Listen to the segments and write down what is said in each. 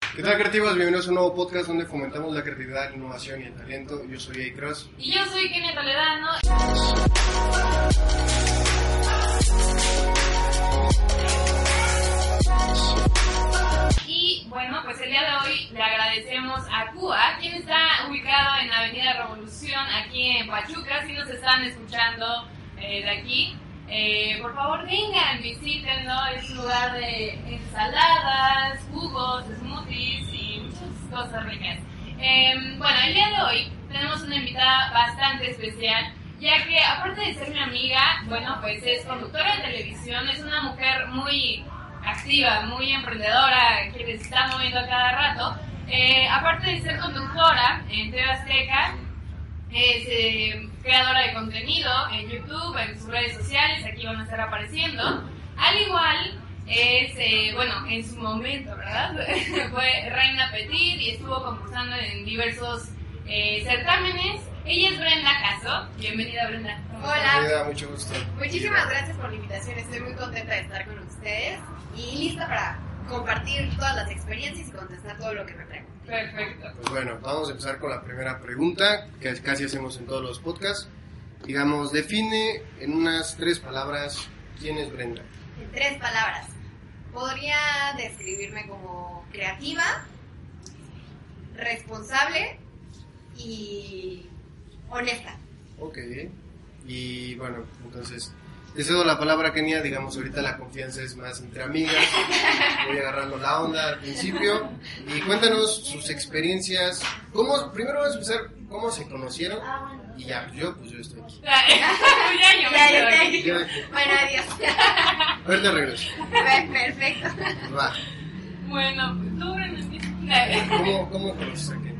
¿Qué tal creativos? Bienvenidos a un nuevo podcast donde fomentamos la creatividad, la innovación y el talento. Yo soy A. Cross. Y yo soy Kenia Toledano. Y bueno, pues el día de hoy le agradecemos a CUA, quien está ubicado en Avenida Revolución, aquí en Pachuca. Si nos están escuchando eh, de aquí, eh, por favor vengan, visiten, ¿no? Es un lugar de ensaladas, jugos, smoothies y muchas cosas ricas. Eh, bueno, el día de hoy tenemos una invitada bastante especial, ya que aparte de ser mi amiga, bueno, pues es conductora de televisión, es una mujer muy activa, muy emprendedora, que se está moviendo a cada rato. Eh, aparte de ser conductora en TV Azteca, es eh, creadora de contenido en YouTube, en sus redes sociales, aquí van a estar apareciendo. Al igual es, eh, bueno, en su momento, ¿verdad? Fue Reina Petit y estuvo concursando en diversos eh, certámenes. Ella es Brenda Caso. Bienvenida, Brenda. Bienvenida, mucho gusto. Muchísimas gracias por la invitación. Estoy muy contenta de estar con ustedes y lista para compartir todas las experiencias y contestar todo lo que me pregunten. Perfecto. Pues bueno, vamos a empezar con la primera pregunta que casi hacemos en todos los podcasts. Digamos, define en unas tres palabras quién es Brenda. En tres palabras. Podría describirme como creativa, responsable y honesta. Ok. Y bueno, entonces, te cedo la palabra, Kenia. Digamos, ahorita la confianza es más entre amigas. Voy agarrando la onda al principio. Y cuéntanos sus experiencias. ¿Cómo, primero vamos a empezar, ¿cómo se conocieron? Y ya, pues yo, pues yo estoy aquí. ya, yo me Ya. Yo- Bueno, adiós. Ahorita regreso. Per- Perfecto. Pues va. Bueno, tú, Brenda, empieza. ¿Cómo, cómo conoces a Kenia?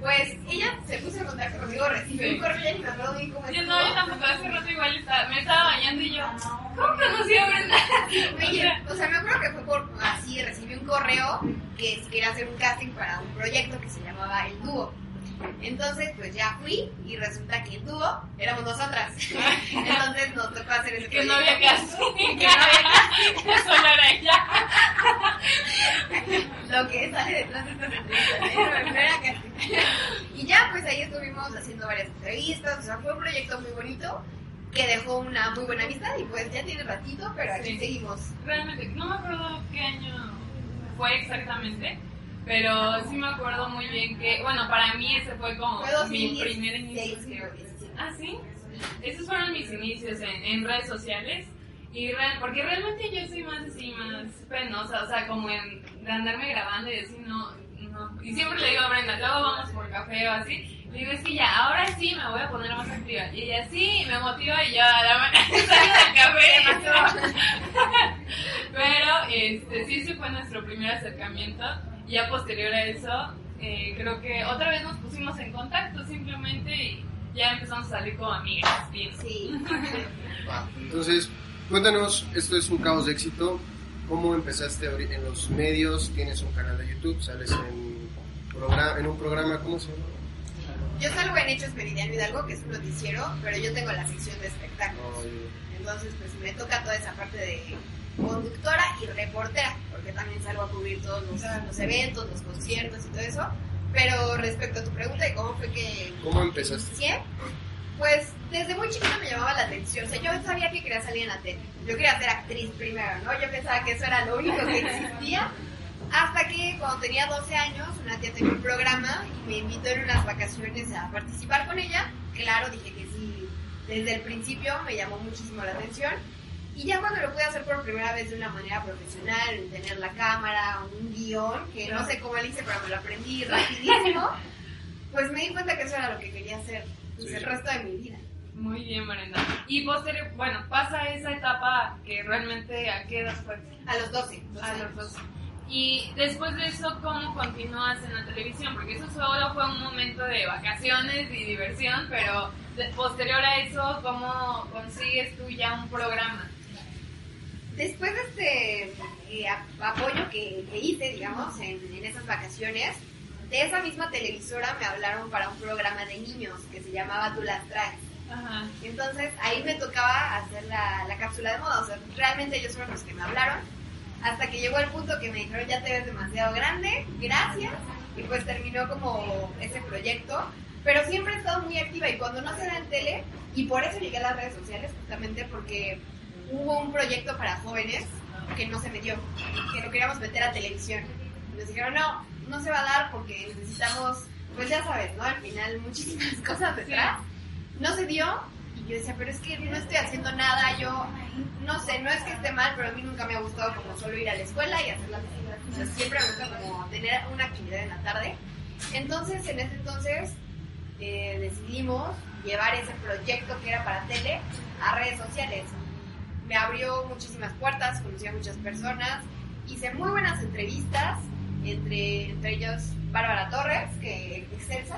Pues ella se puso en contacto conmigo, recibió un correo ni me acuerdo bien cómo Yo no, yo tampoco, hace rato igual estaba, me estaba bañando y yo, ¿cómo conocí a Brenda? Oye, o sea, me acuerdo que fue por así, recibí un correo que si quería hacer un casting para un proyecto que se llamaba El Dúo. Entonces, pues ya fui y resulta que dúo éramos nosotras. Entonces nos tocó hacer ese Que no había casting. Que no había Solo era ella. Lo que sale detrás de estas entrevistas. ¿eh? Y ya, pues ahí estuvimos haciendo varias entrevistas. O sea, fue un proyecto muy bonito que dejó una muy buena amistad y pues ya tiene ratito, pero aquí Sí. seguimos. Realmente, no me acuerdo qué año fue exactamente, pero sí me acuerdo muy bien que, bueno, para mí ese fue como mi primer inicio. 2016, creo, 17. Ah, sí. Esos fueron mis inicios en, en redes sociales. Y real, porque realmente yo soy más así, más penosa, o sea, como en, de andarme grabando y decir, no, no. Y siempre le digo a Brenda, luego vamos por café o así. Le digo, es que ya, ahora sí me voy a poner más activa. Y ella sí, me motiva y ya, la manera del café. Pero, este, sí, sí fue nuestro primer acercamiento. Y ya posterior a eso, eh, creo que otra vez nos pusimos en contacto simplemente y ya empezamos a salir como amigas. Bien. Sí. Va. Entonces, cuéntanos, esto es un caos de éxito. ¿Cómo empezaste en los medios? ¿Tienes un canal de YouTube? ¿Sales en, en un programa? ¿Cómo se llama? Yo salgo en Hechos Meridiano Hidalgo, que es un noticiero, pero yo tengo la sección de espectáculos. Entonces, pues me toca toda esa parte de conductora y reportera, porque también salgo a cubrir todos los, los eventos, los conciertos y todo eso. Pero respecto a tu pregunta de cómo fue que ¿Cómo empezaste? inicié, pues desde muy chiquita me llamaba la atención. O sea, yo sabía que quería salir en la tele. Yo quería ser actriz primero, ¿no? Yo pensaba que eso era lo único que existía. Hasta que cuando tenía 12 años, una tía tenía un programa y me invitó en unas vacaciones a participar con ella. Claro, dije que sí. Desde el principio me llamó muchísimo la atención. Y ya cuando lo pude hacer por primera vez de una manera profesional, en tener la cámara, un guion, que no sé cómo lo hice, pero me lo aprendí rapidísimo, pues me di cuenta que eso era lo que quería hacer pues, Sí. el resto de mi vida. Muy bien, Brenda. Y posterior, bueno, pasa esa etapa que realmente a qué edad fue? A los 12. 12 A los años. 12. Y después de eso, ¿cómo continúas en la televisión? Porque eso solo fue un momento de vacaciones y diversión, pero posterior a eso, ¿cómo consigues tú ya un programa? Después de este eh, apoyo que, hice, digamos, en, en esas vacaciones, de esa misma televisora me hablaron para un programa de niños que se llamaba Tú las traes. Ajá. Entonces ahí me tocaba hacer la, la cápsula de moda. O sea, realmente ellos fueron los que me hablaron. Hasta que llegó el punto que me dijeron, ya te ves demasiado grande, gracias. Y pues terminó como ese proyecto. Pero siempre he estado muy activa y cuando no se da en tele, y por eso llegué a las redes sociales, justamente porque hubo un proyecto para jóvenes que no se me dio, que lo queríamos meter a televisión. Nos dijeron, no, no se va a dar porque necesitamos, pues ya sabes, ¿no? Al final muchísimas cosas detrás. No se dio y yo decía, pero es que no estoy haciendo nada, yo no sé, no es que esté mal, pero a mí nunca me ha gustado como solo ir a la escuela y hacer las cosas. siempre me gusta como tener una actividad en la tarde. Entonces, en ese entonces, eh, decidimos llevar ese proyecto que era para tele a redes sociales. Me abrió muchísimas puertas, conocí a muchas personas, hice muy buenas entrevistas, entre, entre ellos Bárbara Torres, que excelsa.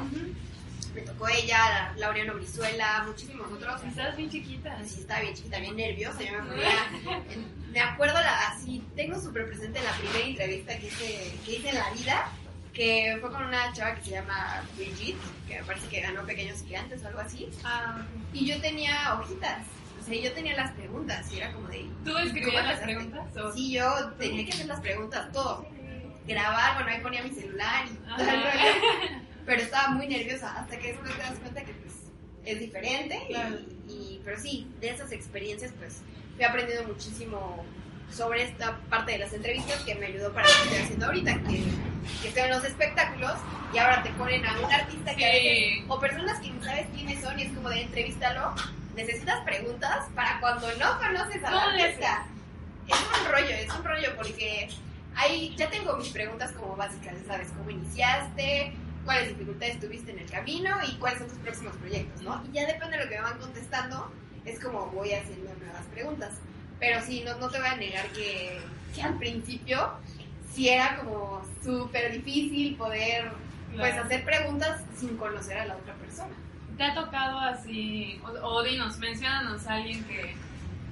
Me tocó ella, Laureano Brizuela, muchísimos otros. Estabas bien chiquita. Sí, estaba bien chiquita, bien nerviosa. Yo me me acuerdo la, así, tengo súper presente la primera entrevista que hice, que hice en la vida, que fue con una chava que se llama Brigitte, que me parece que ganó Pequeños Gigantes o algo así. Ah, y yo tenía hojitas. O sea, yo tenía las preguntas y era como de... ¿Tú escribías las preguntas? Sí, yo tenía que hacer las preguntas, todo. Grabar, bueno, ahí ponía mi celular y el pero estaba muy nerviosa hasta que después te das cuenta que pues es diferente y, pero sí, de esas experiencias pues fui aprendiendo muchísimo sobre esta parte de las entrevistas que me ayudó para lo que estoy haciendo ahorita, que, que estoy en los espectáculos y ahora te ponen a un artista que o personas que no sabes quiénes son y es como de entrevístalo, necesitas preguntas para cuando no conoces al artista. Es un rollo, es un rollo porque ahí ya tengo mis preguntas como básicas, ¿sabes? ¿Cómo iniciaste? ¿Cuáles dificultades tuviste en el camino? Y cuáles son tus próximos proyectos, ¿no? Y ya depende de lo que me van contestando, es como voy haciendo nuevas preguntas. Pero sí, no, no te voy a negar que, que al principio sí era como súper difícil poder pues hacer preguntas sin conocer a la otra persona. ¿Te ha tocado así, o, o dinos, mencionanos a alguien que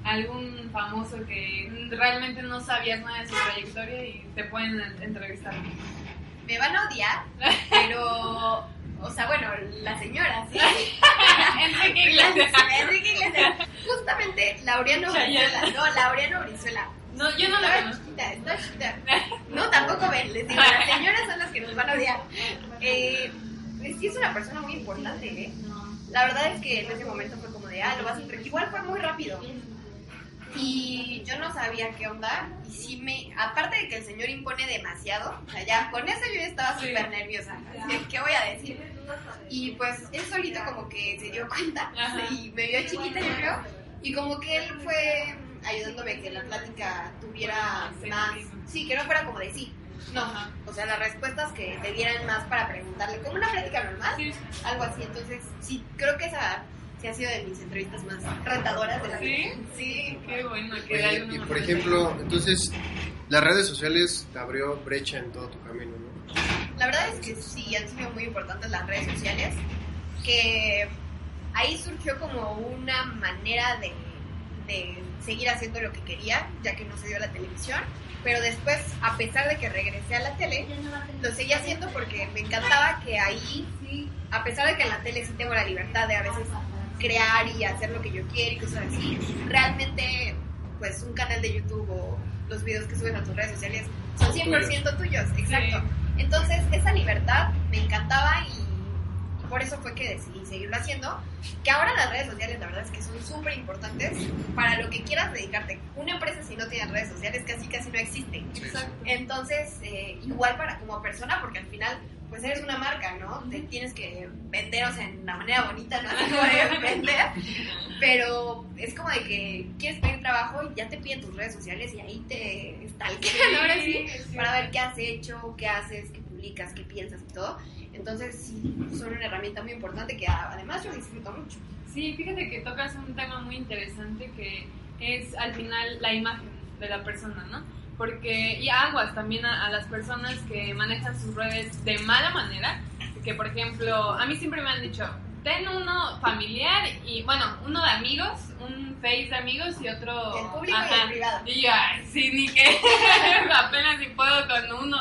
algún famoso que realmente no sabías nada de su trayectoria y te pueden entrevistar. Me van a odiar, pero, o sea, bueno, la señora, ¿sí? Enrique Iglesias. Enrique Iglesias. Justamente, Laureano Brizuela. No, Laureano Brizuela. No, yo no la conozco. Está chiquita. No, tampoco ven, les digo, las señoras son las que nos van a odiar. Eh, es que es una persona muy importante, ¿eh? La verdad es que en ese momento fue como de, ah, lo vas a entrevistar. Igual fue muy rápido. Y yo no sabía qué onda y sí me, aparte de que el señor impone demasiado, o sea, ya con eso yo estaba súper nerviosa, ¿qué voy a decir? Y pues él solito como que se dio cuenta y me vio chiquita yo creo y como que él fue ayudándome a que la plática tuviera más, sí, que no fuera como de sí, no, o sea, las respuestas que te dieran más para preguntarle, como una plática normal, algo así, entonces sí, creo que esa sí ha sido de mis entrevistas más rentadoras de la vida. Sí, qué bueno. y por ejemplo, entonces, las redes sociales te abrió brecha en todo tu camino, ¿no? La verdad es que sí, han sido muy importantes las redes sociales, que ahí surgió como una manera de, de seguir haciendo lo que quería, ya que no se dio la televisión. Pero después, a pesar de que regresé a la tele, lo seguí haciendo porque me encantaba que ahí, a pesar de que en la tele sí tengo la libertad de a veces crear y hacer lo que yo quiero y cosas así. Realmente, pues un canal de YouTube o los videos que subes a tus redes sociales son 100% tuyos, exacto. Entonces, esa libertad me encantaba y, por eso fue que decidí seguirlo haciendo. Que ahora las redes sociales, la verdad es que son súper importantes para lo que quieras dedicarte. Una empresa, si no tiene redes sociales, casi casi no existe. Entonces, eh, igual para como persona, porque al final pues eres una marca, ¿no? Te tienes que vender, o sea, en una manera bonita, ¿no? de vender, pero es como de que quieres pedir trabajo y ya te piden tus redes sociales y ahí te stalkean, ahora sí, para ver qué has hecho, qué haces, qué publicas, qué piensas y todo. Entonces, sí, son una herramienta muy importante que además yo disfruto mucho. Sí, fíjate que tocas un tema muy interesante que es al final la imagen de la persona, ¿no? porque, y aguas también a, a las personas que manejan sus redes de mala manera, que por ejemplo, a mí siempre me han dicho, ten uno familiar y, bueno, uno de amigos, un face de amigos y otro... El público y el privado. Y yo, ay, sí, ni que apenas si puedo con uno.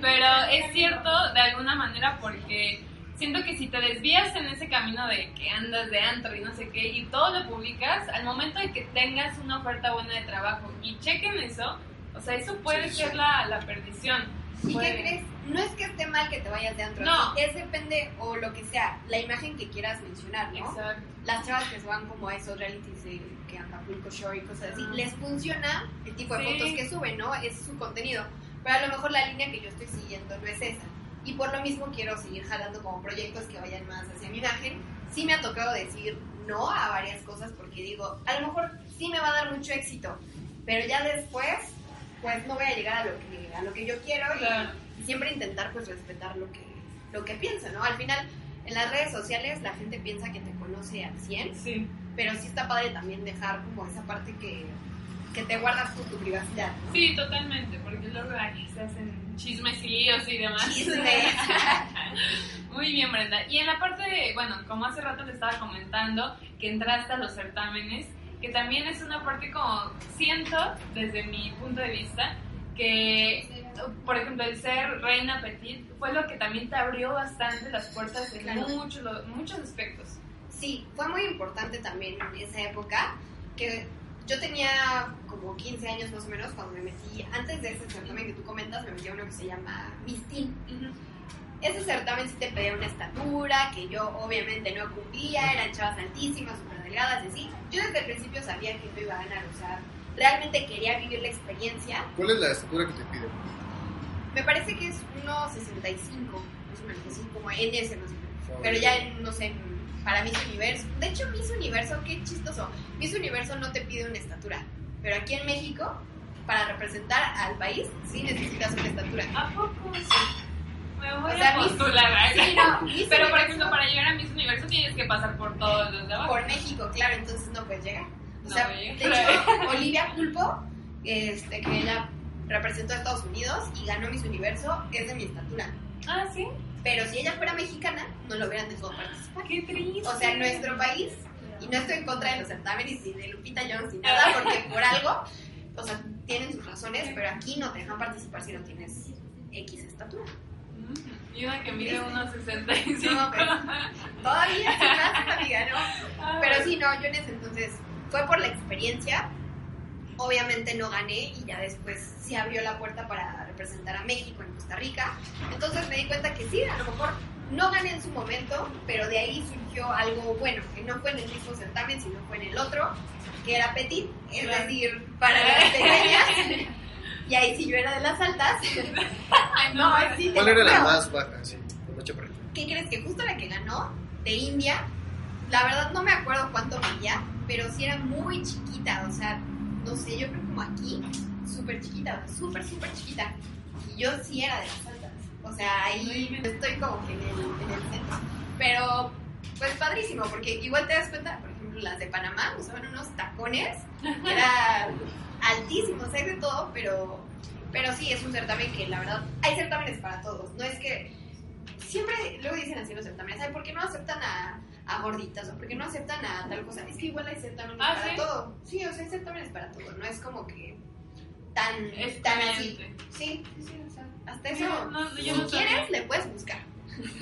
Pero es cierto de alguna manera porque siento que si te desvías en ese camino de que andas de antro y no sé qué y todo lo publicas, al momento de que tengas una oferta buena de trabajo y chequen eso, o sea, eso puede Sí, ser sí. la, la perdición. ¿Y Puede- qué crees? No es que esté mal que te vayas de antro. No. Es depende, o lo que sea, la imagen que quieras mencionar, ¿no? Exacto. Las chavas que se van como a esos realities de que Acapulco Shore y cosas así, Ah. les funciona el tipo de Sí. fotos que suben, ¿no? Es su contenido. Pero a lo mejor la línea que yo estoy siguiendo no es esa. Y por lo mismo quiero seguir jalando como proyectos que vayan más hacia mi imagen. Sí me ha tocado decir no a varias cosas porque digo, a lo mejor sí me va a dar mucho éxito, pero ya después, pues no voy a llegar a lo que, a lo que yo quiero y Claro. Siempre intentar pues respetar lo que, lo que piensa, ¿no? Al final, en las redes sociales la gente piensa que te conoce al 100, Sí. pero sí está padre también dejar como esa parte que, que te guardas con tu privacidad, ¿no? Sí, totalmente, porque luego ahí se hacen chismes y líos y demás. Chismes. Muy bien, Brenda. Y en la parte de, bueno, como hace rato te estaba comentando, que entraste a los certámenes, que también es una parte como, siento, desde mi punto de vista, que, por ejemplo, el ser reina petit fue lo que también te abrió bastante las puertas en Claro. muchos, muchos aspectos. Sí, fue muy importante también en esa época, que yo tenía como 15 años más o menos cuando me metí, antes de ese certamen que tú comentas, me metí a uno que se llama Miss Teen. Ese certamen sí te pedía una estatura, que yo obviamente no cumplía, eran chavas altísimas, súper delgadas y así. Yo desde el principio sabía que no iba a ganar, o sea, realmente quería vivir la experiencia. ¿Cuál es la estatura que te piden? Me parece que es 1.65, más o menos, así como en ese más o menos. Pero ya, en, no sé, para Miss Universo. De hecho, Miss Universo, qué chistoso. Miss Universo no te pide una estatura. Pero aquí en México, para representar al país, sí necesitas una estatura. ¿A poco? Me voy O sea, a postular. Sí, no, Miss Pero, por ejemplo, para llegar a Miss Universo tienes que pasar por todos los de abajo. Por México, claro, entonces no puedes llegar. O sea, de hecho, Olivia Pulpo, este, que ella representó a Estados Unidos y ganó Miss Universo, es de mi estatura. Ah, sí. Pero si ella fuera mexicana, no lo hubieran dejado participar. Qué triste. O sea, en nuestro país, y no estoy en contra de los certámenes ni de Lupita Jones ni nada, porque por algo, o sea, tienen sus razones, pero aquí no te dejan participar si no tienes X estatura. Mm, Y una que mide unos 65. No, pues, Todavía más, amiga, ¿no? Pero sí, no, yo en ese entonces fue por la experiencia. Obviamente no gané y ya después se abrió la puerta para representar a México en Costa Rica. Entonces me di cuenta que sí, a lo mejor no gané en su momento, pero de ahí surgió algo bueno, que no fue en el mismo certamen, sino fue en el otro, que era petit, es Claro. decir, para las pequeñas. Y ahí sí yo era de las altas. Ay, No, no, sí, ¿Cuál era la más baja? Sí. ¿Qué crees? Que justo la que ganó de India, la verdad no me acuerdo cuánto medía, pero sí era muy chiquita, o sea, no sé, yo creo como aquí, súper chiquita, o súper, súper chiquita. Y yo sí era de las altas, o sea, ahí estoy como que en el, en el centro. Pero, pues padrísimo, porque igual te das cuenta, por ejemplo, las de Panamá usaban unos tacones, que era altísimos, hay de todo, pero, pero sí, es un certamen que la verdad, hay certámenes para todos, no es que siempre luego dicen así los certámenes, ¿sabes por qué no aceptan a, a gorditas o por qué no aceptan a tal cosa? Es que igual hay certámenes Ah, para ¿sí? todo. Sí, o sea, hay certámenes para todo, no es como que tan, Es tan así. Sí, sí, sí, o sea, hasta Sí, eso, no, yo si no sabía. quieres, le puedes buscar.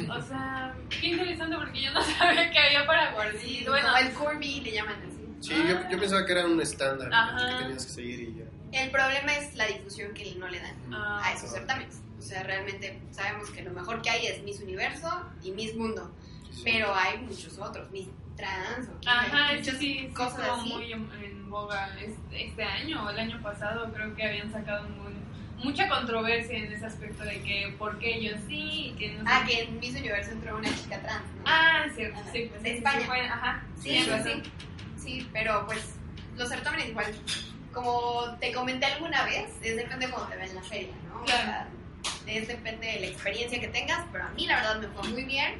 O sea, qué interesante porque yo no sabía que había para Sí, guardar. bueno, como el curvy le llaman así. Sí, yo, yo pensaba que era un estándar que tenías que seguir y ya. El problema es la difusión que no le dan Ah, a esos certámenes. O sea, realmente sabemos que lo mejor que hay es Miss Universo y Miss Mundo. Pero hay muchos otros, Miss Trans o Ajá, hay muchas sí, cosas así. muy en, boga este, este año o el año pasado. Creo que habían sacado muy- mucha controversia en ese aspecto de que por qué yo sí y que no sé. Ah, que en Miss Universo entró una chica trans, ¿no? Ah, cierto, Ajá, sí, pues de España. sí ajá, sí, sí, sí. Sí, pero pues los certámenes igual, como te comenté alguna vez, es depende de cómo te ven en la feria, ¿no? O sea, es depende de la experiencia que tengas, pero a mí la verdad me fue muy bien,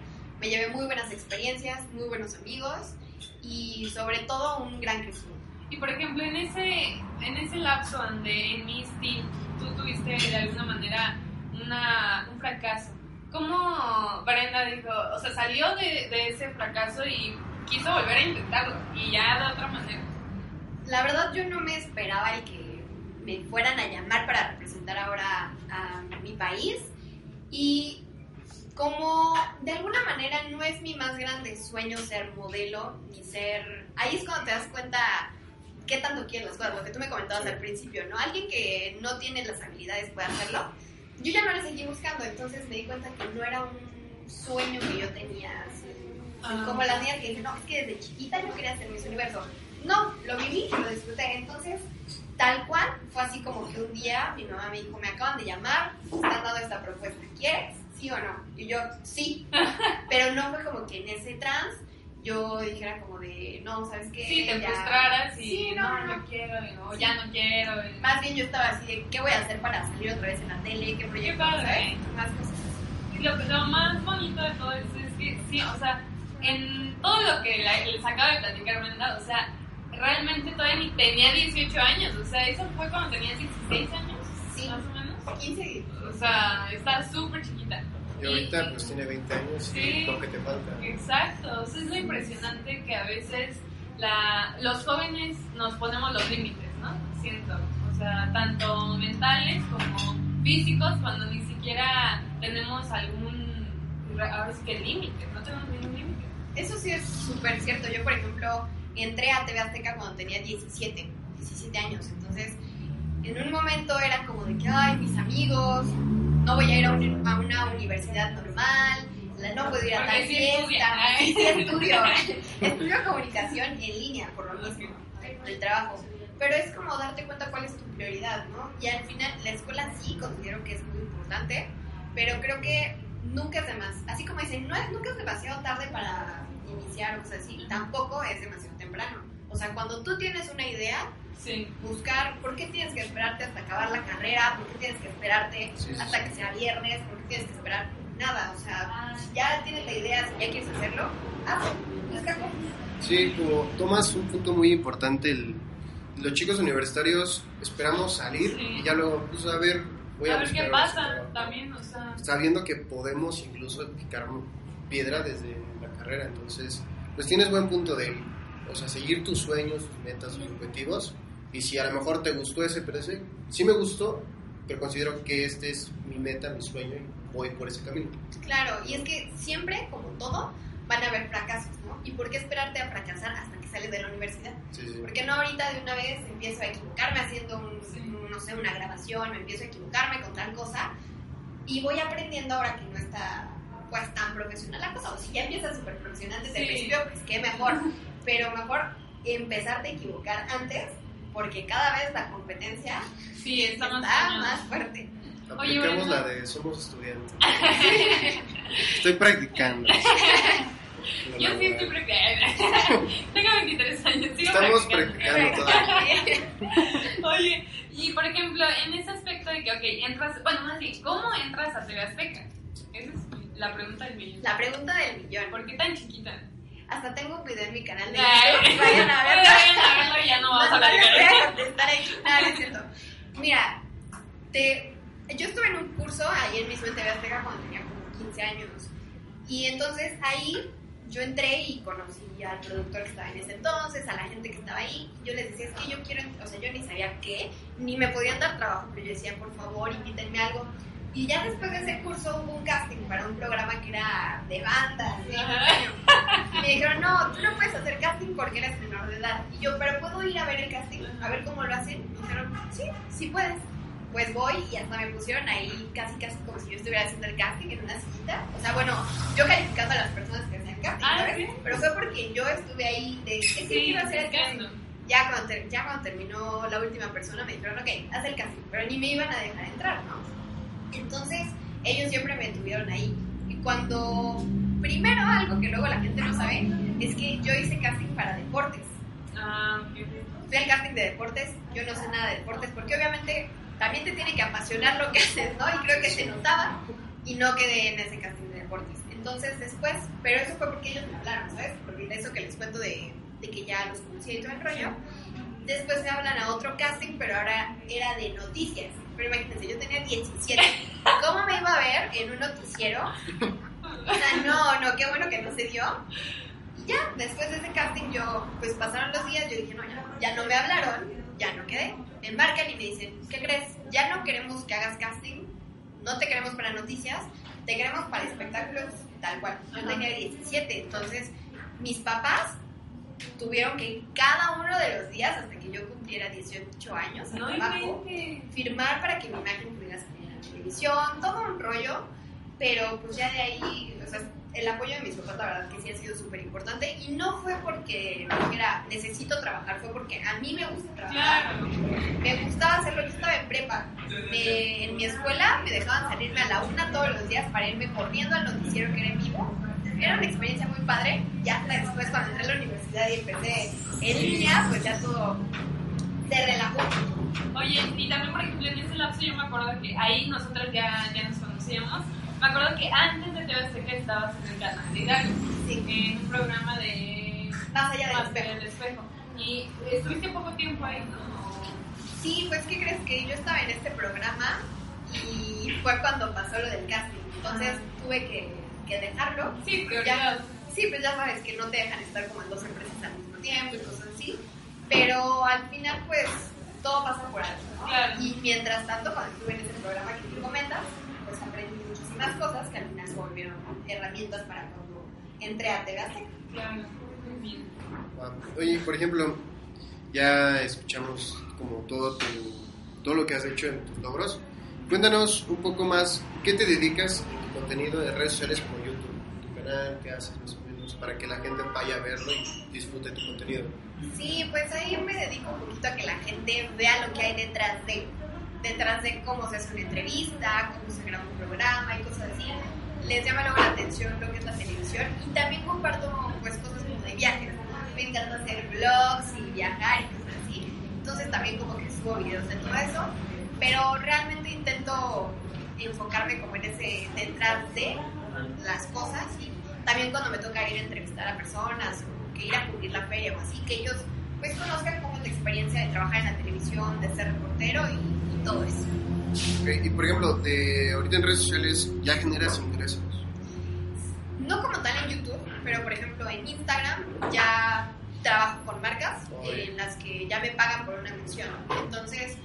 me llevé muy buenas experiencias, muy buenos amigos y sobre todo un gran crecimiento. Y por ejemplo, en ese, en ese lapso donde en Miss Teen tú tuviste de alguna manera una, un fracaso. ¿Cómo Brenda dijo, o sea, salió de, de ese fracaso y quiso volver a intentarlo y ya de otra manera? La verdad yo no me esperaba el que me fueran a llamar para representar ahora a mi país y como de alguna manera no es mi más grande sueño ser modelo ni ser... Ahí es cuando te das cuenta qué tanto quieres las cosas, lo que tú me comentabas al principio, ¿no? Alguien que no tiene las habilidades puede hacerlo. Yo ya no le seguí buscando, entonces me di cuenta que no era un sueño que yo tenía, así, Ah. como las niñas que dicen, no, es que desde chiquita yo quería ser Miss Universo. No, lo viví y lo disfruté. Entonces, tal cual, fue así como que un día mi mamá me dijo, me acaban de llamar, te han dado esta propuesta, ¿quieres? ¿Sí o no? Y yo, sí. Pero no fue como que en ese trance yo dijera como de, no, ¿sabes qué? Sí, te Ya- frustraras y Sí, no, no, no. quiero, no, Sí. ya no quiero. y- Más bien yo estaba así de, ¿qué voy a hacer para salir otra vez en la tele? ¿Qué proyecto? padre. ¿sabes? Más cosas. Y Lo, lo más bonito de todo esto es que, sí, o sea, en todo lo que la- les acabo de platicar, Brenda, o sea, realmente todavía ni tenía 18 años, o sea, eso fue cuando tenías 16 años, Sí. más o menos. 15 O sea, está súper chiquita. Y ahorita pues tiene 20 años y Sí. lo que te falta. Exacto, o sea, es lo impresionante que a veces la, los jóvenes nos ponemos los límites, ¿no? Siento, o sea, tanto mentales como físicos, cuando ni siquiera tenemos algún, ahora sí que límite, no tenemos ningún límite. Eso sí es súper cierto. Yo, por ejemplo, entré a TV Azteca cuando tenía 17, 17 años. Entonces, en un momento era como de que, ay, mis amigos, no voy a ir a, un- a una universidad normal, no puedo ir a tal sí fiesta. Sí, sí estudio. estudio comunicación en línea, por lo mismo, el trabajo. Pero es como darte cuenta cuál es tu prioridad, ¿no? Y al final, la escuela sí considero que es muy importante, pero creo que nunca es de más. Así como dicen, no es, nunca es demasiado tarde para iniciar o cosas así, tampoco es demasiado temprano. O sea, cuando tú tienes una idea, Sí, buscar por qué tienes que esperarte hasta acabar la carrera, por qué tienes que esperarte Sí, sí, hasta sí. que sea viernes, por qué tienes que esperar nada. O sea, si ya tienes la idea, si ya quieres hacerlo, hazlo. Busca cómo. Sí, como tomas un punto muy importante, el- los chicos universitarios esperamos salir Sí. y ya luego, pues a ver, voy a, a ver qué pasa también, o sea, Sabiendo que podemos incluso picar piedra desde la carrera, entonces, pues tienes buen punto de, o sea, seguir tus sueños, tus metas, tus objetivos, y si a lo mejor te gustó ese precio, sí me gustó, pero considero que este es mi meta, mi sueño, y voy por ese camino. Claro, y es que siempre, como todo, van a haber fracasos, ¿no? ¿Y por qué esperarte a fracasar hasta que sales de la universidad? Sí, sí. ¿Por qué no ahorita de una vez empiezo a equivocarme haciendo un, Sí. un, no sé, una grabación, me empiezo a equivocarme con tal cosa y voy aprendiendo ahora que no está pues tan profesional la cosa, o si ya empiezas súper profesional desde el Sí. principio, pues qué mejor, pero mejor empezarte a equivocar antes porque cada vez la competencia sí, está más fuerte. Oye, Aplicamos bueno. la de somos estudiantes. Estoy practicando. Yo sí estoy practicando. Tengo 23 años, sigo Estamos practicando. practicando todavía. Oye, y por ejemplo, en ese aspecto de que, ok, entras, bueno, más bien, ¿cómo entras a TV Azteca? Esa es la pregunta del millón. La pregunta del millón. ¿Por qué tan chiquita? Hasta tengo un video en mi canal de YouTube. Vayan a verlo. vayan a verlo y ya no vamos a No, es cierto. Mira, te, yo estuve en un curso en Mismo en TV Azteca cuando tenía como 15 años. Y entonces ahí yo entré y conocí al productor que estaba en ese entonces, a la gente que estaba ahí. Yo les decía, es que yo quiero, o sea, yo ni sabía qué, ni me podían dar trabajo, pero yo decía, por favor, invítenme algo. Y ya después de ese curso hubo un casting para un programa que era de bandas, Ajá. y me dijeron, no, tú no puedes hacer casting porque eres menor de edad. Y yo, pero ¿puedo ir a ver el casting? A ver cómo lo hacen. Me dijeron, sí, sí puedes. Pues voy y hasta me pusieron ahí casi, casi como si yo estuviera haciendo el casting en una sillita. O sea, bueno, yo calificando a las personas que hacían casting, Ah, ¿sabes? ¿sí? Pero fue porque yo estuve ahí de, es que quiero hacer el casting. Ya cuando, ya cuando terminó la última persona me dijeron, ok, haz el casting, pero ni me iban a dejar entrar, ¿no? Entonces, ellos siempre me tuvieron ahí. Y cuando, primero, algo que luego la gente no sabe, es que yo hice casting para deportes. Ah. Fui al casting de deportes, yo no sé nada de deportes, porque obviamente también te tiene que apasionar lo que haces, ¿no? Y creo que se notaba y no quedé en ese casting de deportes. Entonces, después, pero eso fue porque ellos me hablaron, ¿sabes? Porque de eso que les cuento de, de que ya los conocía y todo el rollo. Después me hablan a otro casting, pero ahora era de noticias. Pero imagínense, yo tenía 17. ¿Cómo me iba a ver en un noticiero? O sea, no, no, qué bueno que no se dio. Y ya, después de ese casting, yo, pues pasaron los días, yo dije, no, ya, ya no me hablaron, ya no quedé. Me marcan y me dicen, ¿qué crees? Ya no queremos que hagas casting, no te queremos para noticias, te queremos para espectáculos, tal cual. Yo tenía 17, entonces mis papás tuvieron que cada uno de los días, hasta que yo cumpliera 18 años, No abajo, firmar para que mi imagen pudiera salir en la televisión, todo un rollo, pero pues ya de ahí, o sea, el apoyo de mis papás, la verdad que sí ha sido súper importante y no fue porque era necesito trabajar, fue porque a mí me gusta trabajar, Claro. me gustaba hacerlo, yo estaba en prepa, Me- en mi escuela me dejaban salirme a la una todos los días para irme corriendo al noticiero que era en vivo. Era una experiencia muy padre. Ya hasta después, cuando entré a la universidad y empecé en línea, pues ya todo se relajó. Oye, y también, por ejemplo, en ese lapso yo me acuerdo que ahí nosotras ya, ya nos conocíamos. Me acuerdo que antes de TV Azteca estabas en el canal de Hidalgo, Sí, en un programa de más allá del Más espejo. del espejo. Y estuviste poco tiempo ahí, ¿no? Sí, pues ¿qué crees? Que yo estaba en este programa y fue cuando pasó lo del casting. Entonces tuve que, que dejarlo. Sí, Ya, prioridad. sí, pues ya sabes que no te dejan estar como en dos empresas al mismo tiempo y cosas así. Pero al final, pues, todo pasa por algo, ¿no? Claro. Y mientras tanto, cuando estuve en ese programa que tú comentas, pues aprendí muchísimas cosas que al final se volvieron herramientas para cuando entré a. Claro, muy bien. Wow. Oye, por ejemplo, ya escuchamos como todo tu, todo lo que has hecho en tus logros. Cuéntanos un poco más, ¿qué te dedicas en tu contenido de redes sociales como YouTube? Tu canal, ¿qué haces más o menos? Para que la gente vaya a verlo y disfrute tu contenido. Sí, pues ahí me dedico un poquito a que la gente vea lo que hay detrás de, detrás de cómo se hace una entrevista, cómo se graba un programa y cosas así. Les llama luego la atención lo que es la televisión y también comparto pues cosas como de viajes. Me encanta hacer vlogs y viajar y cosas así. Entonces también como que subo videos de todo eso, pero realmente intento enfocarme como en ese detrás de las cosas y también cuando me toca ir a entrevistar a personas o que ir a cubrir la feria o así, que ellos pues conozcan cómo es la experiencia de trabajar en la televisión, de ser reportero y, y todo eso. Ok, Y por ejemplo, de ahorita en redes sociales ya generas ingresos. No como tal en YouTube, pero por ejemplo en Instagram ya trabajo con marcas en las que ya me pagan por una mención. Entonces,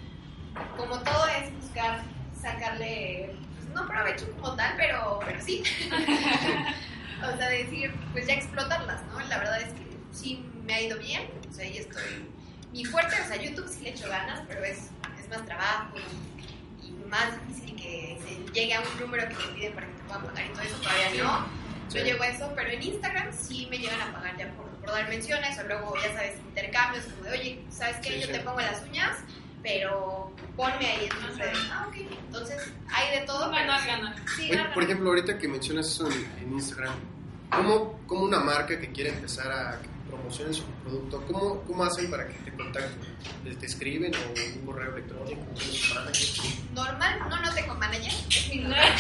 como todo es buscar sacarle, pues, no provecho como tal, pero, pero sí. o sea, decir, pues ya explotarlas, ¿no? La verdad es que sí me ha ido bien, o sea, ahí estoy. Mi fuerte, o sea, YouTube sí le echo ganas, pero es, es más trabajo y, más difícil que se llegue a un número que te piden para que te puedan pagar y todo eso todavía no. Yo Sí. llego a eso, pero en Instagram sí me llegan a pagar ya por, por dar menciones o luego, ya sabes, intercambios como de, oye, ¿sabes qué? Sí, Yo sí. te pongo las uñas, pero ponme ahí. Ah. Entonces, hay de todo. Ganar, ganar. Sí, Oye, ganar. por ejemplo, ahorita que mencionas eso en, en Instagram, ¿cómo, ¿cómo una marca que quiere empezar a promocionar su producto, ¿cómo, cómo hacen para que te contacten? ¿Les te escriben o un correo electrónico? ¿Un manager? Normal, no, no tengo manager, es mi normal.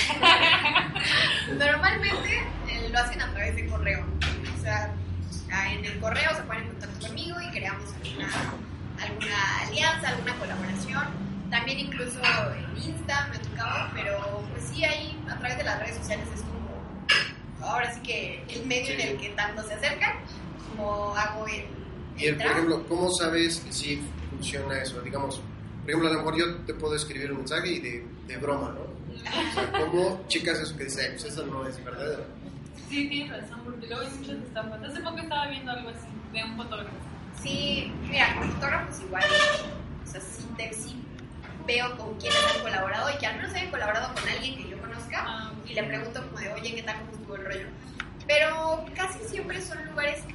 Normalmente eh, lo hacen a través de correo. O sea, en el correo se ponen en contacto conmigo y creamos alguna, alguna alianza, alguna colaboración. También incluso en Insta me ha tocado, pero pues sí, ahí a través de las redes sociales es como, ahora sí que el medio en el que tanto se acercan, como hago el, Y, el, por ejemplo, ¿cómo sabes que sí funciona eso? Digamos, por ejemplo, a lo mejor yo te puedo escribir un mensaje y de, de broma, ¿no? O sea, ¿cómo chicas eso que dice, "Ay, pues eso no es verdadero? Sí, tienes razón, porque luego hay muchas estafas. Hace poco estaba viendo algo así de un fotógrafo. Sí, mira, con fotógrafos igual. O sea, sí, te- sí veo con quiénes han colaborado y que al menos hayan colaborado con alguien que yo conozca Ah, y le pregunto como de, oye, ¿qué tal cómo estuvo el rollo? Pero casi siempre son lugares que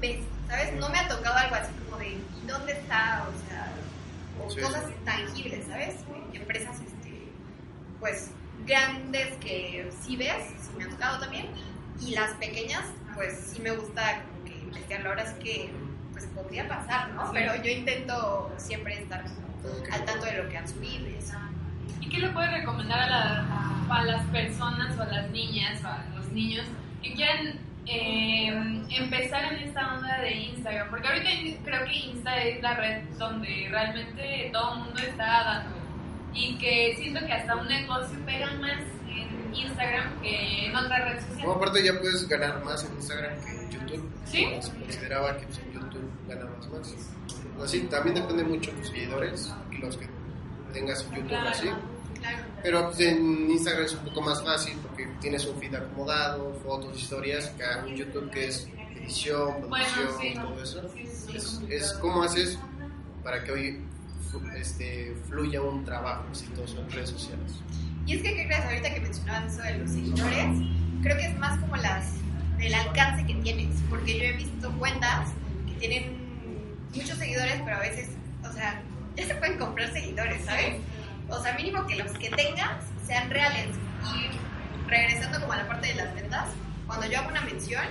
ves, ¿sabes? No me ha tocado algo así como de, ¿y dónde está? O sea, o Sí. cosas tangibles, ¿sabes? Empresas, este, pues, grandes que sí ves, sí me ha tocado también, y las pequeñas, pues sí me gusta como que investigarlo. Ahora sí que, pues podría pasar, ¿no? Sí. Pero yo intento siempre estar al tanto de lo que han subido y eso. ¿Y qué le puedes recomendar a, la- a las personas o a las niñas o a los niños que quieran eh, empezar en esta onda de Instagram? Porque ahorita creo que Insta es la red donde realmente todo el mundo está dando y que siento que hasta un negocio pega más en Instagram que en otra red social. No, aparte ya puedes ganar más en Instagram que en YouTube. ¿Sí? Se consideraba que pues, ganabas más. Así, también depende mucho de tus seguidores y los que tengas en YouTube Claro. así. Claro. Pero pues, en Instagram es un poco más fácil porque tienes un feed acomodado, fotos, historias, que en YouTube que es edición, Bueno, producción, sí. todo eso. Sí, sí, Es, es cómo haces para que hoy este, fluya un trabajo exitoso en redes sociales. Y es que, ¿qué crees? Ahorita que mencionabas eso de los seguidores, creo que es más como las del alcance que tienes, porque yo he visto cuentas que tienen muchos seguidores, pero a veces, o sea, ya se pueden comprar seguidores, ¿sabes? O sea, mínimo que los que tengas sean reales. Y regresando como a la parte de las ventas, cuando yo hago una mención,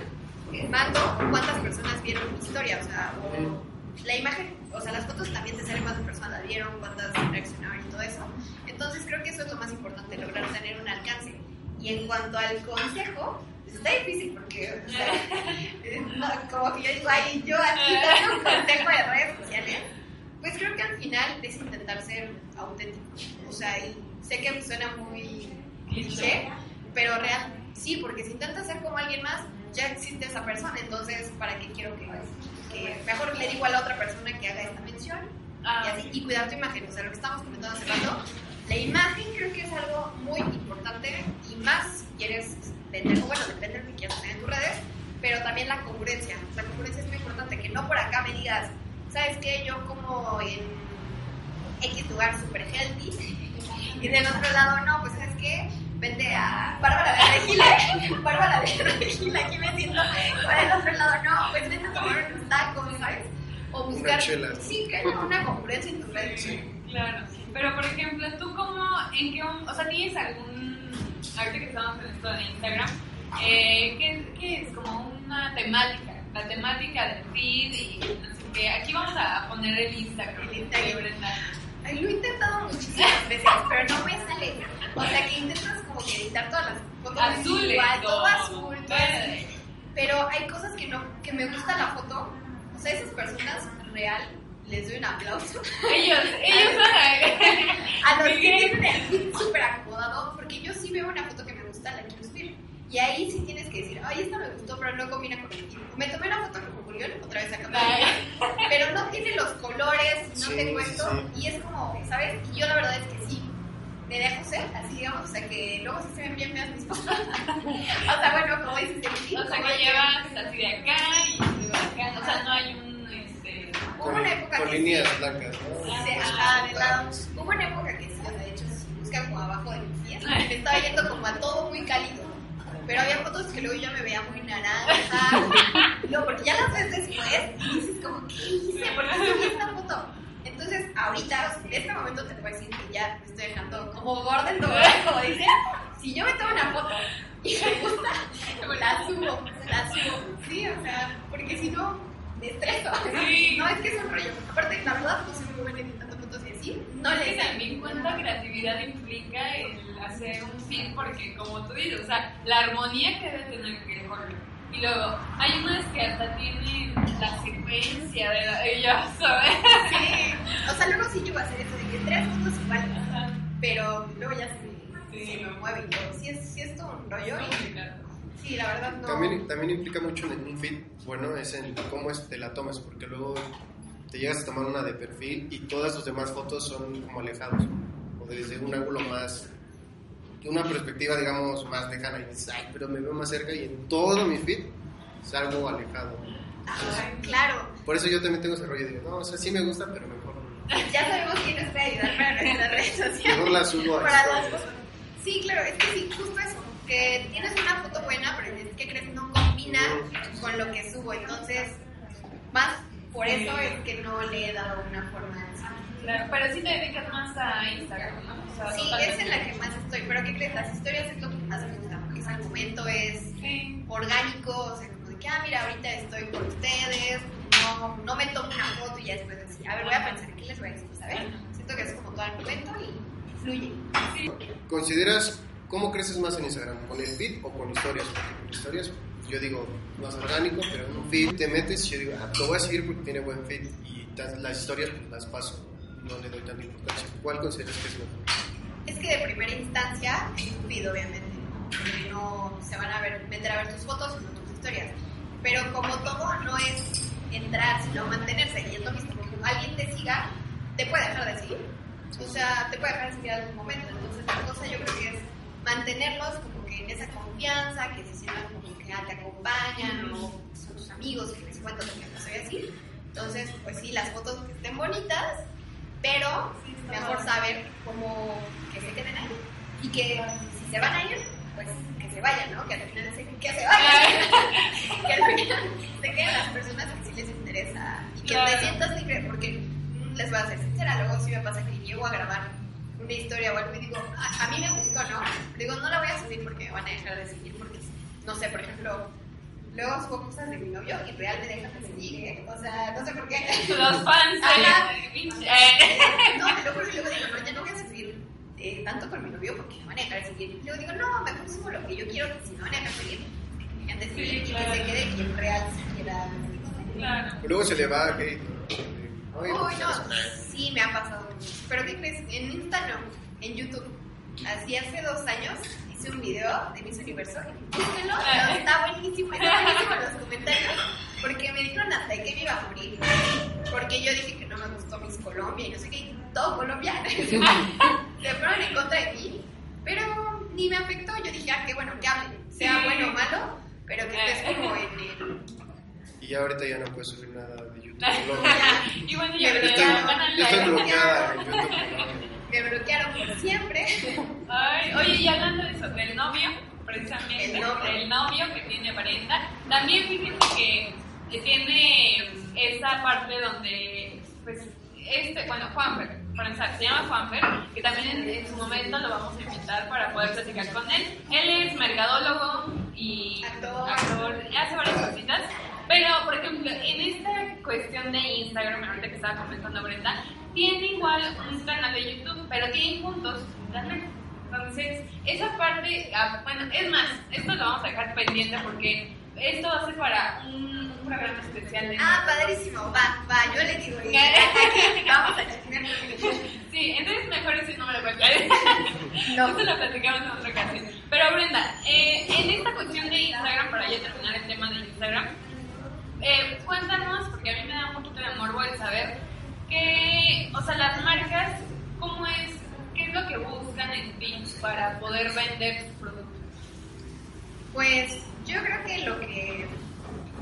mando cuántas personas vieron mi historia, o sea, o la imagen, o sea, las fotos también te salen cuántas personas la vieron, cuántas reaccionaron y todo eso. Entonces creo que eso es lo más importante, lograr tener un alcance. Y en cuanto al consejo, está difícil porque, o sea, no, como que yo digo, ay, yo aquí dando un consejo de redes sociales, pues creo que al final es intentar ser auténtico. O sea, y sé que suena muy cliché, pero real, sí, porque si intentas ser como alguien más, ya existe esa persona, entonces, ¿para qué quiero que, que mejor le digo a la otra persona que haga esta mención? Ah, y, así, y cuidar tu imagen, o sea, lo que estamos comentando hace rato, la imagen creo que es algo muy importante y más si quieres o bueno, depende de lo que quieras hacer en tus redes, pero también la congruencia. La congruencia es muy importante, que no por acá me digas, ¿sabes qué? Yo como en X lugar super healthy y del otro lado, no, pues ¿sabes qué? Vente a Bárbara de Regila, Bárbara de Regila, aquí me siento, por el otro lado, no, pues vente a tomar unos tacos, ¿sabes? O buscar, chela. sí, que haya una congruencia en tus redes. Claro, pero por ejemplo, tú como, en qué, o sea, tienes algún, ahorita que estamos en esto de Instagram, eh, ¿qué, ¿qué es? Como una temática, la temática del feed y sé qué. Aquí vamos a poner el Instagram. El Instagram. Ay, lo he intentado muchísimas veces, pero no me sale. O sea, que intentas como que editar todas las fotos Azules, igual, todo todo. azul, todo así. Pero hay cosas que no, que me gusta la foto. O sea, esas personas real, les doy un aplauso. Ellos, ellos son A los que tienen el feed súper acomodado, porque yo sí veo una foto que me gusta, la quiero subir. Y ahí sí tienes que decir, ay, esta me gustó, pero no combina con el feed. Me tomé una foto como Julián, otra vez acá. Pero no tiene los colores, no Sí, tengo sí, esto, sí. y es como, ¿sabes? Y yo la verdad es que sí, me dejo ser, así digamos, o sea que luego sí se ven bien feas mis fotos. o sea, bueno, como dices, el feed, O sea, que llevas así de acá y de acá. O sea, no hay un. Hubo una época con que líneas sí, blancas, ¿no? Sí, ajá, de lado. Hubo una época que sí, o sea, de hecho, si buscan como abajo de mis pies, me estaba yendo como a todo muy cálido. Pero había fotos que luego yo me veía muy naranja. No, porque ya las ves después y dices como, ¿qué hice? ¿Por qué subí esta foto? Entonces, ahorita, en este momento te puedo decir que ya me estoy dejando como gorda en todo, como dicen. Si yo me tomo una foto y me gusta, la subo, la subo. Sí, o sea, porque si no, me estreso. Sí. No, es que es un rollo. Aparte, la verdad, no soy muy buena editando fotos y así. No Es que también cuánta creatividad implica el hacer un feed, porque como tú dices, o sea, la armonía que debe tener el color. Y luego, hay unas que hasta tienen la secuencia de la, ella, ¿sabes? Sí. O sea, luego sí llego a hacer eso de que tres fotos iguales, pero luego ya se, Sí. se me mueve y todo. Sí es, sí es todo un rollo y Complicado. Sí, la verdad no. También, también implica mucho en un feed, bueno, es en cómo es, te la tomas, porque luego te llegas a tomar una de perfil y todas las demás fotos son como alejados, o desde un ángulo más, de una perspectiva, digamos, más lejana, y dices, ay, pero me veo más cerca, y en todo mi feed salgo alejado. Ajá, claro. Por eso yo también tengo ese rollo, digo, no, o sea, sí me gusta, pero mejor, Ya sabemos quién nos puede ayudar para nuestras redes sociales. mejor la subo a Para las fotos. Sí, claro, es que sí, justo eso. Que tienes una foto buena, pero es que crees no combina con lo que subo. Entonces, más por eso es que no le he dado una forma. Claro, pero sí te dedicas más a Instagram, ¿no? O sea, Sí, es en la que más estoy. Pero ¿qué crees? Las historias es lo que más me gusta. Porque es al momento, es Sí. orgánico. O sea, como de que, ah, mira, ahorita estoy con ustedes. No, no me tomo una foto y ya después decir, a ver, voy a pensar, ¿qué les voy a decir? ¿Sabes? Siento que es como todo el momento y fluye. ¿Consideras cómo creces más en Instagram? ¿Con el feed o con historias? Porque con historias, yo digo, más orgánico, pero en un feed te metes y yo digo, ah, lo voy a seguir porque tiene buen feed y las historias pues, las paso. no le doy tanta importancia. ¿Cuál consideras que es mejor? Es que de primera instancia es estúpido, obviamente, porque no se van a ver, meter a ver tus fotos o tus historias. Pero como todo no es entrar, sino mantenerse. Y es lo mismo, alguien te siga, te puede dejar de seguir. O sea, te puede dejar de seguir en algún momento. Entonces, la cosa yo creo que es mantenerlos como que en esa confianza, que se sientan como que ah, te acompañan o son tus amigos que les cuentas lo que no soy así. Entonces, pues sí, las fotos que estén bonitas, pero mejor saber cómo que se queden ahí. Y que si se van a ir, pues que se vayan, ¿no? Que al final se, que se vayan. que al final se queden las personas que sí les interesa. Y que Claro. te sientas libre, porque les voy a ser sincera, luego sí me pasa que llego a grabar una historia o algo y digo, a, a mí me gustó, ¿no? Digo, no la voy a subir porque me van a dejar de seguir, porque, no sé, por ejemplo, luego subo cosas de mi novio y real me dejan de seguir, ¿eh? O sea, no sé por qué. Los fans pinche. No, y luego digo, no, ya no voy a seguir eh, tanto con mi novio porque me van a dejar de seguir. Y luego digo, no, mejor subo lo que yo quiero, que si me van a dejar de seguir, que me dejen de seguir Sí, y claro. que se quede quien real se quiera. Claro. Luego se le va a hate. Uy, no, sí, me ha pasado. Pero ¿qué crees? En Insta no, en YouTube. Así hace dos años hice un video de Miss Universo. Búsquenlo, no, está buenísimo, está buenísimo en los comentarios. Porque me dijeron hasta que me iba a morir. Porque yo dije que no me gustó Miss Colombia y no sé qué, y todo Colombia. Se fueron en contra de mí. Pero ni me afectó. Yo dije, ah, qué bueno que hablen, sea Sí. bueno o malo, pero que estés como en el. Y ya ahorita ya no puedes subir nada Y bueno, ya Yo ya estoy, van a. Me bloquearon por siempre. Ay, oye, y hablando de eso, del novio, precisamente, El novio. del novio que tiene Brenda, también fíjense que, que tiene esa parte donde, pues, este, bueno, Juanfer, para empezar, se llama Juanfer, que también en, en su momento lo vamos a invitar para poder platicar con él. Él es mercadólogo y Actor. actor, hace varias cositas. Pero, por ejemplo, de Instagram, ahorita que estaba comentando Brenda, tiene igual un canal de YouTube, pero tienen juntos un canal. Entonces, esa parte, ah, bueno, es más, esto lo vamos a dejar pendiente porque esto va a ser para un, un programa especial de Ah, padrísimo, va, va, yo le digo, vamos a terminar Sí, entonces mejor ese no me lo cuentes. No. Esto lo platicamos en otra ocasión. Pero Brenda, eh, en esta cuestión de Instagram, para ya terminar el tema de Instagram, eh, cuéntanos, porque a mí me da un poquito de morbo el saber que, o sea, las marcas, ¿cómo es? ¿Qué es lo que buscan en ti para poder vender sus productos? Pues yo creo que lo que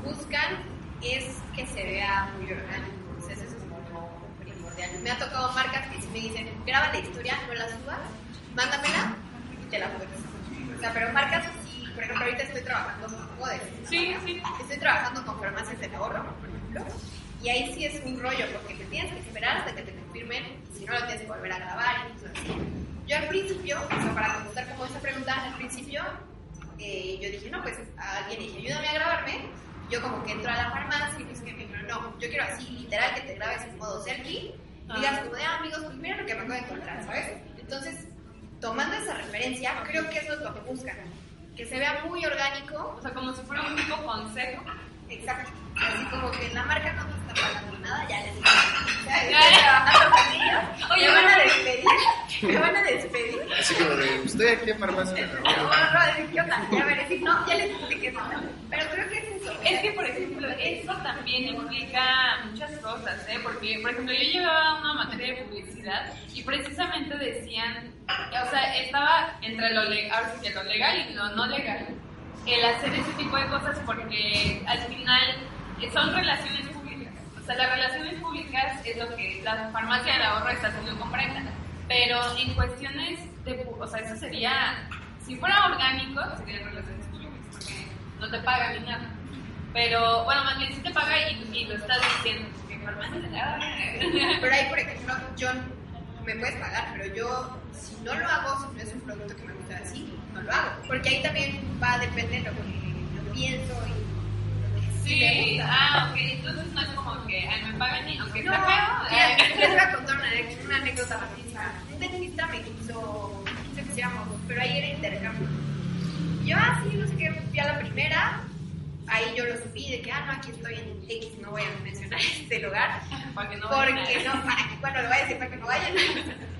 buscan es que se vea muy orgánico. Entonces eso es como primordial. Me ha tocado marcas que me dicen, graba la historia, no la subas, mándamela y te la puedes. O sea, pero marcas por ejemplo, ahorita estoy trabajando Codes. Sí, sí. Estoy trabajando con farmacias de ahorro, por ejemplo, y ahí sí es un rollo, porque te tienes que esperar hasta que te confirmen, y si no lo tienes que volver a grabar y cosas así. Yo al principio, o sea, para contestar como esa pregunta, al principio eh, yo dije, no, pues a alguien dije, ayúdame a grabarme. Yo como que entro a la farmacia y pues que me dijeron, no, yo quiero así, literal, que te grabes en modo selfie. Y digas como de, ah, amigos, pues mira lo que me acabo de encontrar, ¿sabes? Entonces, tomando esa referencia, creo que eso es lo que buscan. Que se vea muy orgánico, O sea, como si fuera un tipo consejo. Exacto. Así como que la marca no nos está pagando nada, ya les digo. Ya estoy trabajando con ellos. Oye, me van a despedir. Me van a despedir. Así como de, ¿usted a qué farmacia? No, no, decir, ¿qué onda? Ya veré no, ya les dije que no. Pero creo que es que, por ejemplo, eso también implica muchas cosas, ¿eh? Porque, por ejemplo, yo llevaba una materia de publicidad y precisamente decían, o sea, estaba entre lo, ahora sí que lo legal y lo no legal, el hacer ese tipo de cosas porque al final son relaciones públicas. O sea, las relaciones públicas es lo que la farmacia del ahorro está haciendo con Brenda. Pero en cuestiones de, o sea, eso sería, si fuera orgánico, serían relaciones públicas, porque no te pagan ni nada. Pero, bueno, más bien sí te paga y, y lo estás diciendo. Que ahorro. Pero ahí, por ejemplo, yo me puedes pagar, pero yo, si no lo hago, si no es un producto que me gusta así, no lo hago. Porque ahí también va a depender lo que yo pienso y lo que sí me gusta. ah, ok. Entonces no es como que, ay, me pagan y aunque No, sea feo. eh, les voy a contar una, anécdota- una anécdota rapidísima. Un dentista me quiso, quiso que hiciéramos, pero ahí era intercambio. Yo así, no sé qué, fui a la primera, ahí yo lo subí de que, ah, no, aquí estoy en X, no voy a mencionar este lugar, Para que no porque no, para que, bueno, lo voy a decir para que no vayan.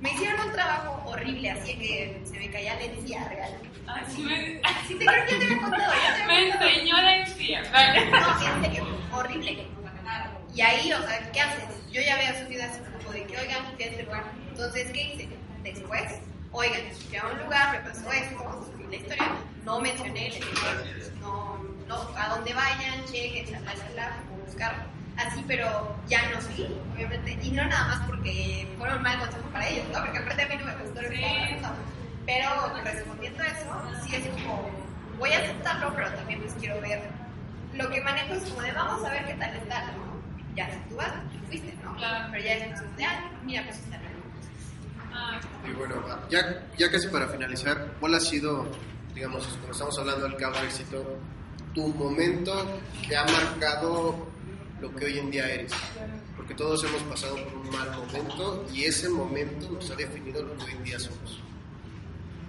Me hicieron un trabajo horrible, así que se me caía la encía real. Así me, Sí, te creo que ya te lo he contado, me enseñó la encía. Vale. No, en serio, horrible. Y ahí, o sea, ¿qué haces? Yo ya había subido así como de que, oigan, fui a este lugar. Entonces, ¿qué hice? Después, oigan, fui a un lugar, me pasó esto, la historia, no mencioné, les dije, no, no, a donde vayan, chequen, chalá, chalá, como buscarlo. Así, pero ya no seguí, obviamente. Y no nada más porque fueron mal consejo para ellos, ¿no? Porque aparte a mí no me gustó estaba pasando. Pero respondiendo a eso, sí es como, voy a aceptarlo, pero también pues quiero ver lo que manejo es como de vamos a ver qué tal está, ¿no? Ya, si tú vas, tú fuiste, ¿no? Claro. Pero ya es como de, ah, mira, pues está bien. Ah, Y bueno, ya, ya casi para finalizar, ¿cuál ha sido, digamos, cuando estamos hablando del caso de éxito, tu momento que ha marcado lo que hoy en día eres? Porque todos hemos pasado por un mal momento y ese momento nos ha definido lo que hoy en día somos.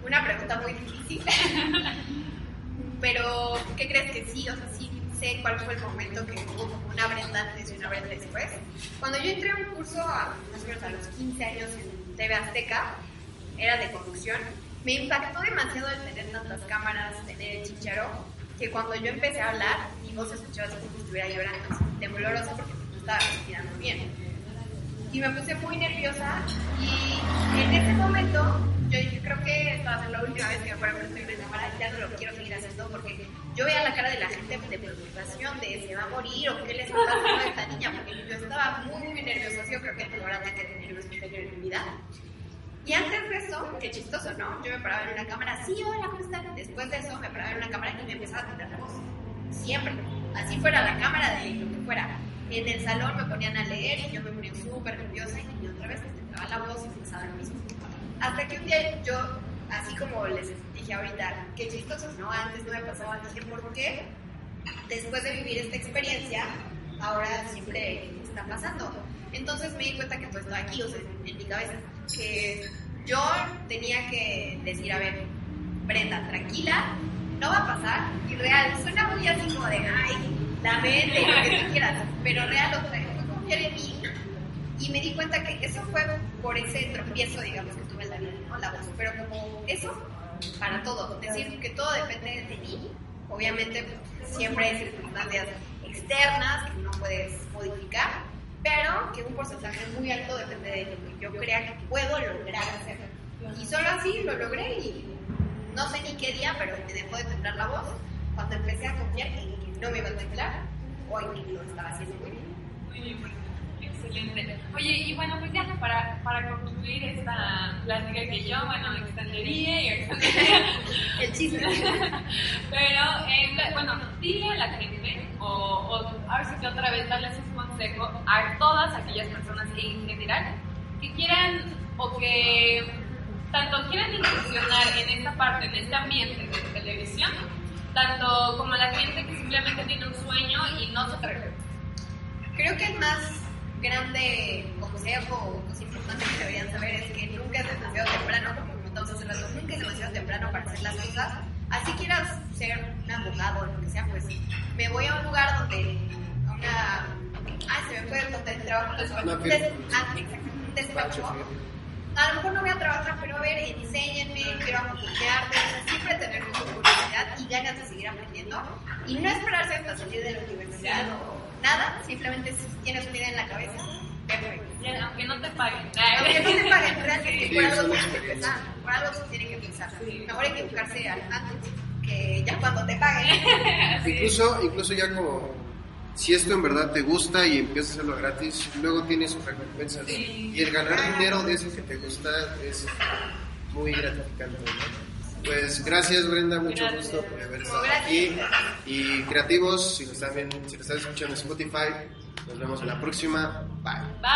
Una pregunta muy difícil. Pero, ¿qué crees que sí? O sea, sí sé cuál fue el momento que hubo como una Brenda antes y una Brenda después. Cuando yo entré a un curso, a, más o menos a los 15 años en TV Azteca, era de conducción, me impactó demasiado el tener tantas cámaras, tener el chicharo, que cuando yo empecé a hablar, mi voz se escuchaba así como si estuviera llorando, temblorosa porque no estaba respirando bien. Y me puse muy nerviosa y en ese momento yo dije, creo que esta va a ser la última vez que me frente a una cámara, ya no lo quiero seguir haciendo porque yo veía la cara de la gente de preocupación, de se va a morir o qué le está pasando a esta niña, porque yo estaba muy, muy nerviosa, yo creo que el peor ataque de que he tenido en mi vida. Y antes de eso, qué chistoso, ¿no? Yo me paraba en una cámara, sí, hola, ¿cómo están? Después de eso me paraba en una cámara y me empezaba a temblar la voz. Siempre. Así fuera la cámara de lo que fuera. En el salón me ponían a leer y yo me ponía súper nerviosa y otra vez me temblaba la voz y empezaba lo mismo. Hasta que un día yo, así como les dije ahorita, qué chistoso, ¿no? Antes no me pasaba, dije, ¿por qué? Después de vivir esta experiencia, ahora siempre está pasando. Entonces me di cuenta que todo estaba aquí, o sea, en mi cabeza, que yo tenía que decir, a ver, Brenda, tranquila, no va a pasar, y real, suena muy así como de, ay, la mente, lo que tú quieras, pero real, o sea, fue confiar en mí, y me di cuenta que eso fue por ese tropiezo, digamos, que tuve en la vida, ¿no? La voz, pero como eso, para todo, decir que todo depende de mí, obviamente pues, siempre hay circunstancias externas que no puedes modificar, pero que un porcentaje muy alto depende de lo que yo crea que puedo lograr hacer. Y solo así lo logré y no sé ni qué día, pero me dejó de temblar la voz cuando empecé a confiar en que no me iba a temblar o en que lo estaba haciendo muy bien. Muy bien, excelente. Oye, y bueno, pues ya para, para concluir esta plática que yo, bueno, extendería y extendería, El chiste. pero, eh, bueno, dile a la gente, o, o ahora sí que otra vez darles consejo a todas aquellas personas en general que quieran o que tanto quieran incursionar en esta parte, en este ambiente de televisión, tanto como la gente que simplemente tiene un sueño y no se atreve. Creo que el más grande consejo o cosa importante que deberían saber es que nunca es demasiado temprano, como comentamos hace rato, nunca es demasiado temprano para hacer las cosas. Así quieras ser un abogado o lo que sea, pues me voy a un lugar donde, a una, ah, se me fue donde trabajo des- ah. A lo mejor no voy a trabajar, pero a ver, enséñenme, quiero acompañarte, o sea, siempre tener mucha curiosidad y ganas de seguir aprendiendo. Y no esperarse hasta salir de la universidad o nada, simplemente si tienes una idea en la cabeza, perfecto. Ya, Aunque no te paguen. Aunque no te paguen, realmente Sí, por algo tienes que empezar, por algo se tiene que. Sí. Mejor equivocarse al- antes que ya cuando te paguen. Incluso, incluso ya como si esto en verdad te gusta y empiezas a hacerlo gratis, luego tienes sus recompensas. Sí. Y el ganar dinero de eso que te gusta es muy gratificante. ¿no? Pues gracias Brenda, mucho Gracias. gusto por haber estado aquí. Y creativos, si lo están, viendo- si lo están escuchando en Spotify, nos vemos en la próxima. Bye. Bye.